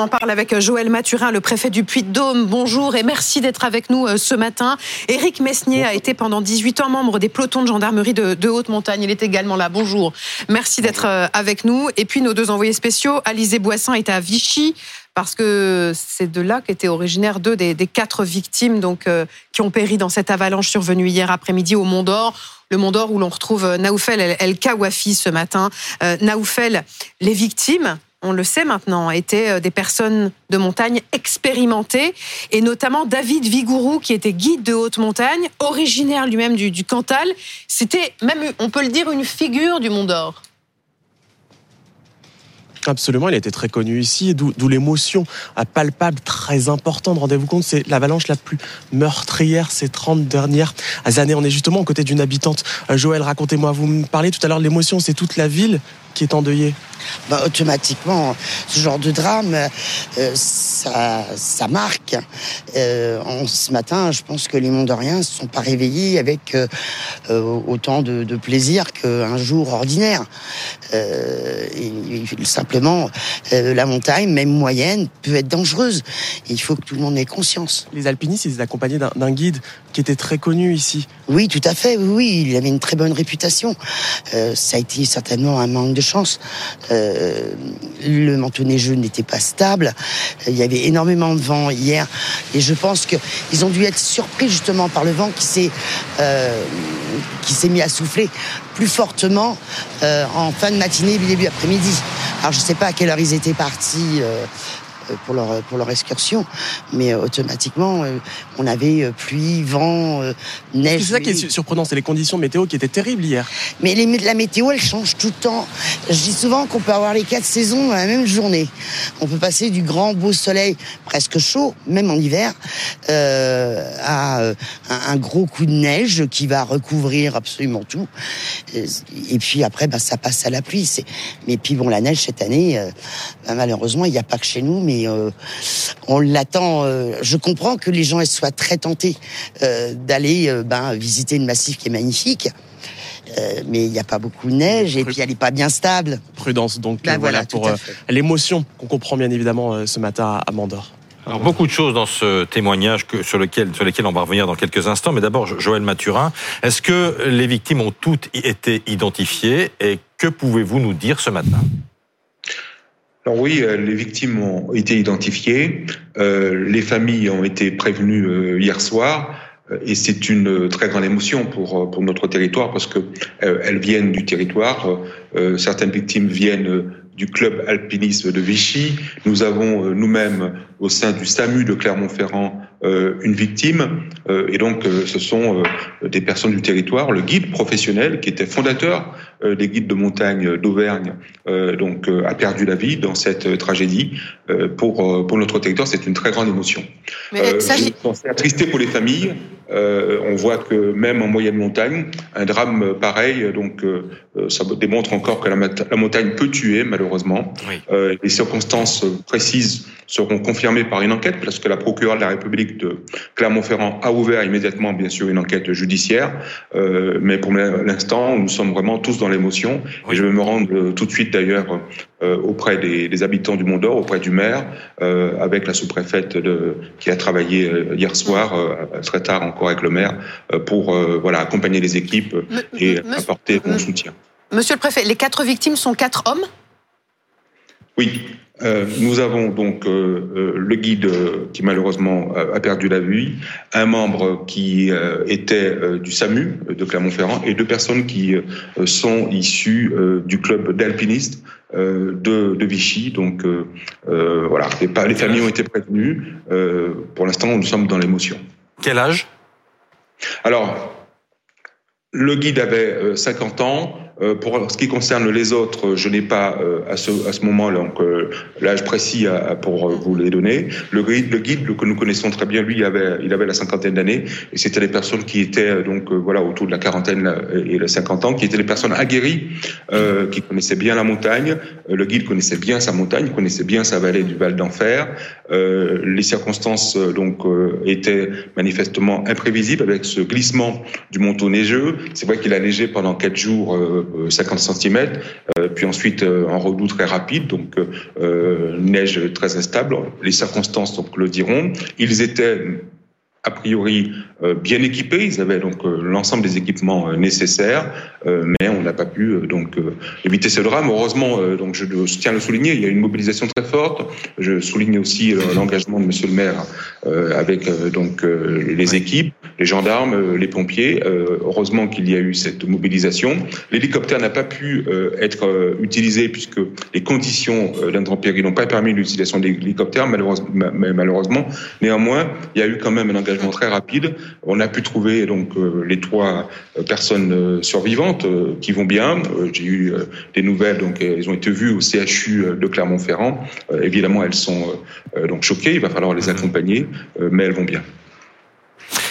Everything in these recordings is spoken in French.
en parle avec Joël Mathurin, le préfet du Puy-de-Dôme. Bonjour et merci d'être avec nous ce matin. Éric Mesnier a été pendant 18 ans membre des pelotons de gendarmerie de, de haute montagne. Il est également là. Bonjour. Merci d'être avec nous. Et puis nos deux envoyés spéciaux, Alizé Boissin est à Vichy parce que c'est de là qu'étaient originaires deux des, quatre victimes donc euh, qui ont péri dans cette avalanche survenue hier après-midi au Mont d'Or. Le Mont d'Or où l'on retrouve euh, Naoufel El Kawafi ce matin. Euh, Naoufel, les victimes, on le sait maintenant, étaient des personnes de montagne expérimentées, et notamment David Vigourou, qui était guide de haute montagne, originaire lui-même du, du Cantal. C'était même, on peut le dire, une figure du Mont d'Or. Absolument, il a été très connu ici, d'où l'émotion palpable, très importante. Rendez-vous compte, c'est l'avalanche la plus meurtrière ces 30 dernières années. On est justement aux côtés d'une habitante. Euh, Joël, racontez-moi, vous me parlez tout à l'heure de l'émotion, c'est toute la ville qui est endeuillée bah, automatiquement, ce genre de drame, euh, ça, marque. Euh, ce matin, je pense que les Mondoriens ne se sont pas réveillés avec euh, autant de, plaisir qu'un jour ordinaire. Et, simplement, la montagne, même moyenne, peut être dangereuse. il faut que tout le monde ait conscience. Les alpinistes, ils étaient accompagnés d'un guide qui était très connu ici. Oui, tout à fait. Oui, il avait une très bonne réputation. ça a été certainement un manque de chance. Euh, le manteau neigeux n'était pas stable. Il y avait énormément de vent hier. Et je pense qu'ils ont dû être surpris justement par le vent qui s'est euh, mis à souffler plus fortement euh, en fin de matinée début après-midi. Alors je ne sais pas à quelle heure ils étaient partis euh, pour leur, pour leur excursion. Mais euh, automatiquement, euh, on avait pluie, vent, neige. C'est ça qui est surprenant, c'est les conditions météo qui étaient terribles hier. Mais les, la météo, elle change tout le temps. Je dis souvent qu'on peut avoir les quatre saisons dans la même journée. On peut passer du grand beau soleil presque chaud, même en hiver, euh, à un, gros coup de neige qui va recouvrir absolument tout. Et puis après, bah, ça passe à la pluie. Mais puis bon, la neige cette année, bah, malheureusement, il n'y a pas que chez nous, mais euh, on l'attend. Euh, je comprends que les gens soient très tentés euh, d'aller ben, visiter une massif qui est magnifique. mais il n'y a pas beaucoup de neige et puis elle n'est pas bien stable. Prudence donc ben voilà, pour l'émotion qu'on comprend bien évidemment ce matin à Mandor. Alors beaucoup de choses dans ce témoignage que, sur, lequel, sur lesquelles on va revenir dans quelques instants. Mais d'abord, Joël Mathurin, est-ce que les victimes ont toutes été identifiées et que pouvez-vous nous dire ce matin? Alors oui, euh, les victimes ont été identifiées, euh, les familles ont été prévenues euh, hier soir. Et c'est une très grande émotion pour, pour notre territoire parce que elles viennent du territoire. certaines victimes viennent du club alpinisme de Vichy. Nous avons nous-mêmes au sein du SAMU de Clermont-Ferrand euh, une victime. Euh, et donc, euh, ce sont des personnes du territoire. Le guide professionnel, qui était fondateur des guides de montagne d'Auvergne, donc a perdu la vie dans cette tragédie. pour pour notre territoire, c'est une très grande émotion. Mais ça, je attristé pour les familles. on voit que même en moyenne montagne, un drame pareil, donc ça démontre encore que la, la montagne peut tuer malheureusement. les circonstances précises seront confirmées par une enquête, parce que la procureure de la République de Clermont-Ferrand a ouvert immédiatement, bien sûr, une enquête judiciaire. Euh, mais pour l'instant, nous sommes vraiment tous dans l'émotion. Et je vais me rendre euh, tout de suite, d'ailleurs, euh, auprès des, habitants du Mont d'Or, auprès du maire, avec la sous-préfète qui a travaillé hier soir, très tard encore avec le maire, pour voilà accompagner les équipes et apporter mon soutien. Monsieur le préfet, les quatre victimes sont quatre hommes? Oui, euh, nous avons donc euh, euh, le guide qui malheureusement a perdu la vie, un membre qui était du SAMU de Clermont-Ferrand et deux personnes qui sont issues du club d'alpinistes de, de, Vichy. Donc voilà, les, les, familles ont été prévenues. pour l'instant, nous sommes dans l'émotion. Quel âge? Alors, le guide avait 50 ans. Euh, pour ce qui concerne les autres, je n'ai pas euh, à ce, à ce moment-là donc euh, l'âge précis pour vous les donner. Le guide, le guide que nous connaissons très bien, lui, il avait, il avait la cinquantaine d'années et c'était des personnes qui étaient donc voilà autour de la quarantaine et les 50 ans, qui étaient des personnes aguerries, qui connaissaient bien la montagne. Le guide connaissait bien sa montagne, connaissait bien sa vallée du Val d'Enfer. les circonstances donc étaient manifestement imprévisibles avec ce glissement du manteau neigeux. C'est vrai qu'il a neigé pendant quatre jours 50 cm, puis ensuite un redout très rapide, donc neige très instable. Les circonstances donc le diront. Ils étaient a priori euh, bien équipés, ils avaient donc euh, l'ensemble des équipements euh, nécessaires, mais on n'a pas pu donc éviter ce drame. Heureusement, donc je, tiens à le souligner, il y a une mobilisation très forte. Je souligne aussi l'engagement de Monsieur le Maire avec donc les équipes, les gendarmes, les pompiers. heureusement qu'il y a eu cette mobilisation. L'hélicoptère n'a pas pu être utilisé puisque les conditions d'intempérie n'ont pas permis l'utilisation de l'hélicoptère, malheureusement, malheureusement. Néanmoins, il y a eu quand même un engagement très rapide. On a pu trouver donc euh, les trois euh, personnes euh, survivantes qui vont bien. J'ai eu des nouvelles, donc elles ont été vues au CHU de Clermont-Ferrand. Évidemment, elles sont donc choquées. Il va falloir les accompagner, mais elles vont bien.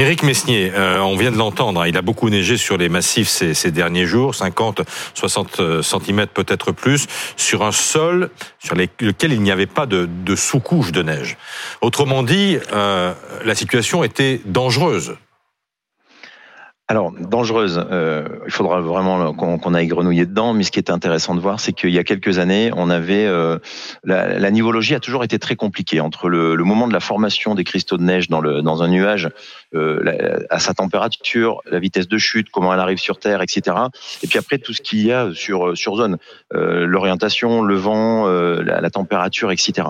Éric Messnier, on vient de l'entendre, hein, il a beaucoup neigé sur les massifs ces, derniers jours, 50, 60 cm peut-être plus, sur un sol sur lequel il n'y avait pas de, sous-couche de neige. Autrement dit, euh, la situation était dangereuse alors, dangereuse, euh, il faudra vraiment qu'on aille grenouiller dedans, mais ce qui est intéressant de voir, c'est qu'il y a quelques années, on avait... Euh, la, la, nivologie a toujours été très compliquée entre le, le, moment de la formation des cristaux de neige dans, le, dans un nuage, euh, à sa température, la vitesse de chute, comment elle arrive sur Terre, etc. Et puis après, tout ce qu'il y a sur, sur zone, euh, l'orientation, le vent, euh, la, la température, etc.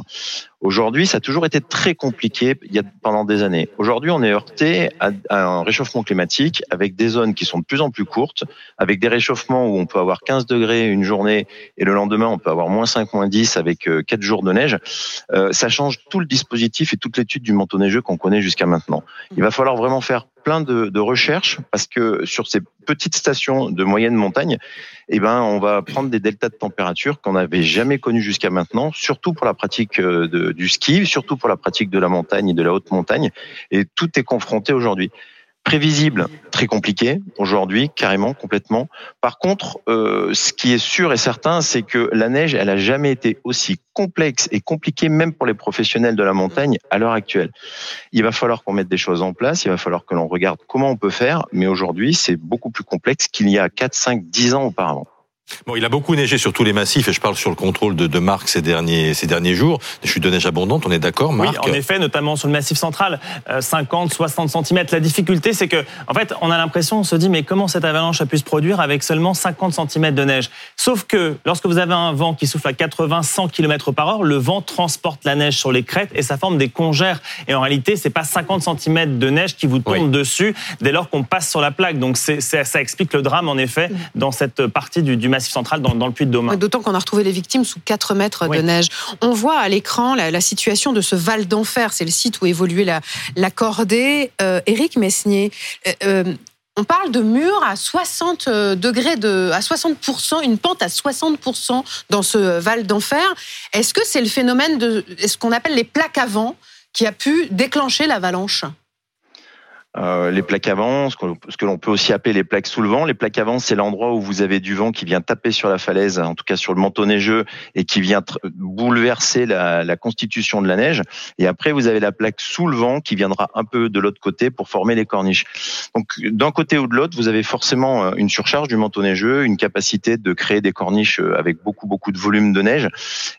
Aujourd'hui, ça a toujours été très compliqué il y a, pendant des années. Aujourd'hui, on est heurté à, un réchauffement climatique avec des zones qui sont de plus en plus courtes, avec des réchauffements où on peut avoir 15 degrés une journée et le lendemain, on peut avoir moins 5, moins 10 avec 4 euh, jours de neige. Euh, ça change tout le dispositif et toute l'étude du manteau neigeux qu'on connaît jusqu'à maintenant. Il va falloir vraiment faire plein de, recherches parce que sur ces petites stations de moyenne montagne, eh ben, on va prendre des deltas de température qu'on n'avait jamais connus jusqu'à maintenant, surtout pour la pratique euh, du ski, surtout pour la pratique de la montagne et de la haute montagne. Et tout est confronté aujourd'hui prévisible, très compliqué aujourd'hui, carrément, complètement. Par contre, euh, ce qui est sûr et certain, c'est que la neige, elle a jamais été aussi complexe et compliquée, même pour les professionnels de la montagne, à l'heure actuelle. Il va falloir qu'on mette des choses en place, il va falloir que l'on regarde comment on peut faire, mais aujourd'hui, c'est beaucoup plus complexe qu'il y a 4, 5, 10 ans auparavant. Bon, il a beaucoup neigé sur tous les massifs, et je parle sur le contrôle de, de Marc ces derniers, ces derniers jours. Des chutes de neige abondantes, on est d'accord, Marc Oui, en effet, notamment sur le massif central, 50, 60 cm. La difficulté, c'est que, en fait, on a l'impression, on se dit, mais comment cette avalanche a pu se produire avec seulement 50 cm de neige? Sauf que, lorsque vous avez un vent qui souffle à 80, 100 km par heure, le vent transporte la neige sur les crêtes et ça forme des congères. Et en réalité, c'est pas 50 cm de neige qui vous tombe dessus dès lors qu'on passe sur la plaque. Donc, c'est, ça explique le drame, en effet, dans cette partie du, du massif central dans, le Puy-de-Dôme. D'autant qu'on a retrouvé les victimes sous 4 mètres de neige. On voit à l'écran la, situation de ce Val d'Enfer. C'est le site où évoluait la, la cordée. Euh, Éric Messnier, euh, euh, on parle de murs à 60 degrés de, à 60%, une pente à 60% dans ce Val d'Enfer. Est-ce que c'est le phénomène de ce qu'on appelle les plaques avant qui a pu déclencher l'avalanche? Euh, les plaques avant, ce que, l'on peut aussi appeler les plaques sous le vent. Les plaques avant, c'est l'endroit où vous avez du vent qui vient taper sur la falaise, en tout cas sur le manteau neigeux, et qui vient bouleverser la, la, constitution de la neige. Et après, vous avez la plaque sous le vent qui viendra un peu de l'autre côté pour former les corniches. Donc, d'un côté ou de l'autre, vous avez forcément euh, une surcharge du manteau neigeux, une capacité de créer des corniches euh, avec beaucoup, beaucoup de volume de neige.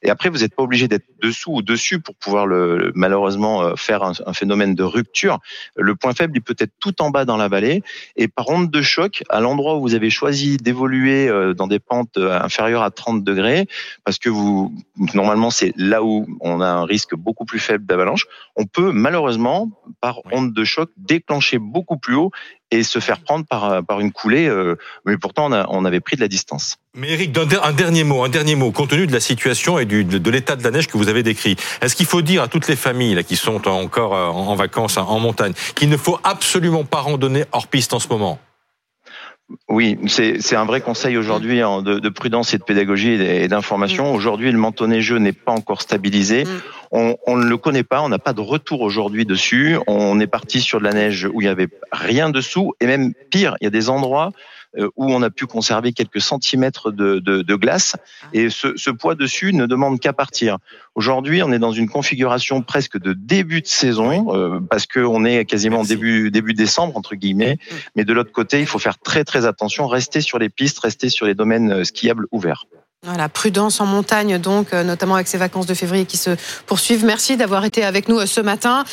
Et après, vous n'êtes pas obligé d'être dessous ou dessus pour pouvoir le, malheureusement faire un, un phénomène de rupture. Le point faible, peut-être tout en bas dans la vallée. Et par onde de choc, à l'endroit où vous avez choisi d'évoluer euh, dans des pentes euh, inférieures à 30 degrés, parce que vous, normalement, c'est là où on a un risque beaucoup plus faible d'avalanche, on peut malheureusement, par onde de choc, déclencher beaucoup plus haut et se faire prendre par, par une coulée. Euh, mais pourtant, on, a, on avait pris de la distance. Mais Eric, un dernier mot, un dernier mot, compte tenu de la situation et du, de, l'état de la neige que vous avez décrit. Est-ce qu'il faut dire à toutes les familles là, qui sont encore euh, en, vacances en montagne qu'il ne faut absolument pas randonner hors piste en ce moment? Oui, c'est un vrai conseil aujourd'hui hein, de, de, prudence et de pédagogie et d'information. Mm. Aujourd'hui, le manteau neigeux n'est pas encore stabilisé. Mm. On, on, ne le connaît pas, on n'a pas de retour aujourd'hui dessus. On est parti sur de la neige où il y avait rien dessous et même pire, il y a des endroits où on a pu conserver quelques centimètres de, de, de glace. Et ce, ce poids dessus ne demande qu'à partir. Aujourd'hui, on est dans une configuration presque de début de saison, euh, parce qu'on est quasiment début début décembre entre guillemets. Mais de l'autre côté, il faut faire très très attention, rester sur les pistes, rester sur les domaines skiables ouverts. Voilà, prudence en montagne donc, notamment avec ces vacances de février qui se poursuivent. Merci d'avoir été avec nous ce matin.